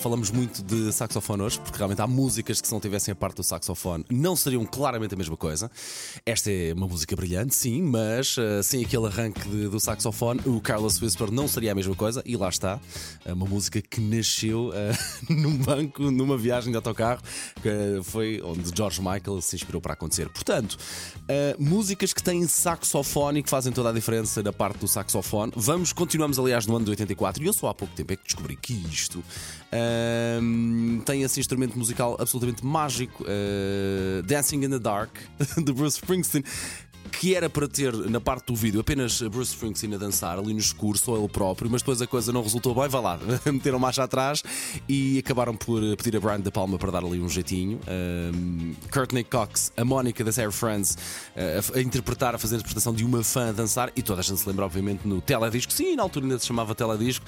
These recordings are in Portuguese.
falamos muito de saxofone hoje, porque realmente há músicas que se não tivessem a parte do saxofone não seriam claramente a mesma coisa. Esta é uma música brilhante, sim, mas uh, sem aquele arranque de, do saxofone, o Carlos Whisper não seria a mesma coisa, e lá está, uh, uma música que nasceu uh, num banco, numa viagem de autocarro, que foi onde George Michael se inspirou para acontecer. Portanto, músicas que têm saxofone e que fazem toda a diferença na parte do saxofone. Vamos, continuamos aliás no ano de 84, e eu só há pouco tempo é que descobri que isto tem esse instrumento musical absolutamente mágico, uh, Dancing in the Dark, de Bruce Springsteen que era para ter na parte do vídeo apenas Bruce Springsteen a dançar ali no escuro, só ele próprio, mas depois a coisa não resultou bem, vai lá, meteram marcha atrás e acabaram por pedir a Brian De Palma para dar ali um jeitinho. Um, Courtney Cox, a Mónica das Air Friends, uh, a, a, interpretar, a fazer a interpretação de uma fã a dançar, e toda a gente se lembra, obviamente, no teledisco, sim, na altura ainda se chamava teledisco,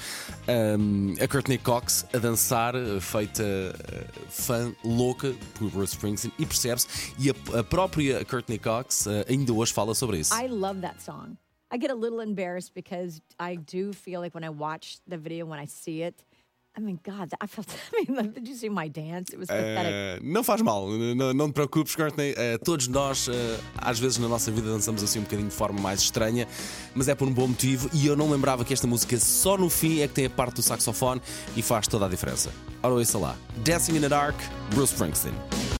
um, a Courtney Cox a dançar, feita uh, fã louca por Bruce Springsteen, e percebe-se, e a, a, própria Courtney Cox ainda hoje fala sobre isso. I love that song. I get a little embarrassed because I do feel like when I watch the video, when I see it, I mean, God, I felt. I mean, did you see my dance? It was pathetic. Uh, não faz mal, não, não te preocupes, Courtney. Uh, todos nós, uh, às vezes na nossa vida, dançamos assim um bocadinho de forma mais estranha, mas é por um bom motivo. E eu não lembrava que esta música só no fim é que tem a parte do saxofone e faz toda a diferença. Ora, ouça lá: Dancing in the Dark, Bruce Springsteen.